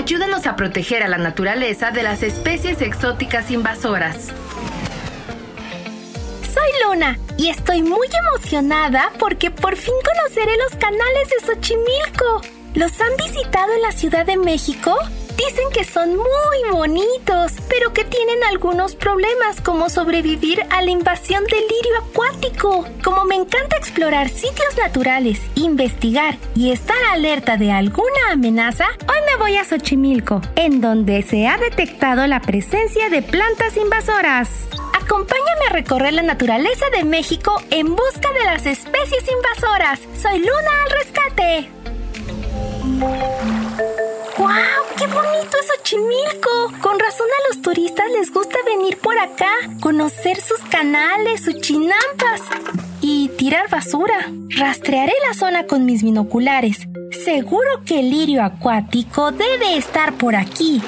ayúdanos a proteger a la naturaleza de las especies exóticas invasoras. Soy Luna y estoy muy emocionada porque por fin conoceré los canales de Xochimilco. ¿Los han visitado en la Ciudad de México? Dicen que son muy bonitos, pero que tienen algunos problemas como sobrevivir a la invasión del lirio acuático. Como me encanta explorar sitios naturales, investigar y estar alerta de alguna amenaza, hoy me voy a Xochimilco, en donde se ha detectado la presencia de plantas invasoras. Acompáñame a recorrer la naturaleza de México en busca de las especies invasoras. Soy Luna al rescate. ¡Wow! ¡Qué bonito es Xochimilco! Con razón a los turistas les gusta venir por acá, conocer sus canales, sus chinampas y tirar basura. Rastrearé la zona con mis binoculares. Seguro que el lirio acuático debe estar por aquí.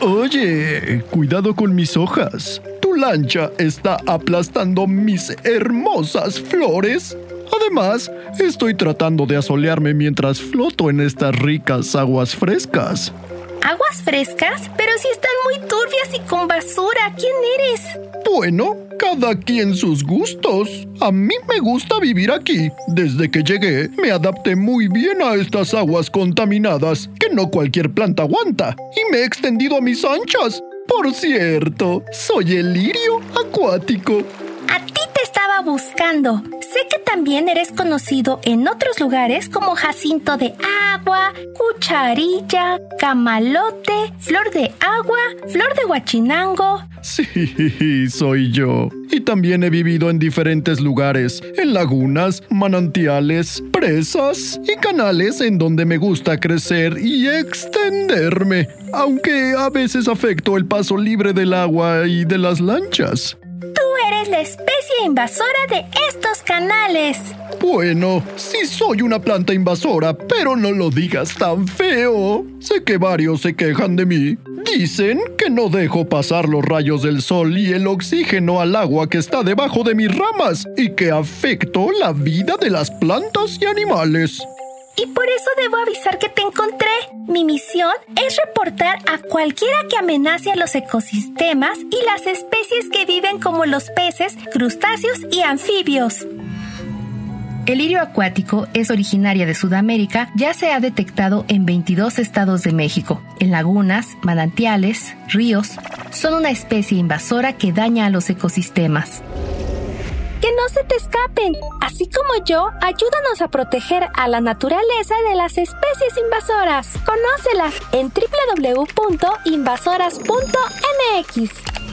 Oye, cuidado con mis hojas. Tu lancha está aplastando mis hermosas flores. Además, estoy tratando de asolearme mientras floto en estas ricas aguas frescas. ¿Aguas frescas? Pero si están muy turbias y con basura, ¿quién eres? Bueno, cada quien sus gustos. A mí me gusta vivir aquí. Desde que llegué, me adapté muy bien a estas aguas contaminadas que no cualquier planta aguanta. Y me he extendido a mis anchas. Por cierto, soy el lirio acuático. Buscando. Sé que también eres conocido en otros lugares como Jacinto de Agua, Cucharilla, Camalote, Flor de Agua, Flor de Huachinango. Sí, soy yo. Y también he vivido en diferentes lugares, en lagunas, manantiales, presas y canales en donde me gusta crecer y extenderme, aunque a veces afecto el paso libre del agua y de las lanchas. Eres la especie invasora de estos canales. Bueno, sí soy una planta invasora, pero no lo digas tan feo. Sé que varios se quejan de mí. Dicen que no dejo pasar los rayos del sol y el oxígeno al agua que está debajo de mis ramas y que afecto la vida de las plantas y animales. Y por eso debo avisar que te encontré. Mi misión es reportar a cualquiera que amenace a los ecosistemas y las especies que viven como los peces, crustáceos y anfibios. El lirio acuático es originaria de Sudamérica, ya se ha detectado en 22 estados de México, en lagunas, manantiales, ríos. Son una especie invasora que daña a los ecosistemas. No se te escapen. Así como yo, ayúdanos a proteger a la naturaleza de las especies invasoras. Conócelas en www.invasoras.mx.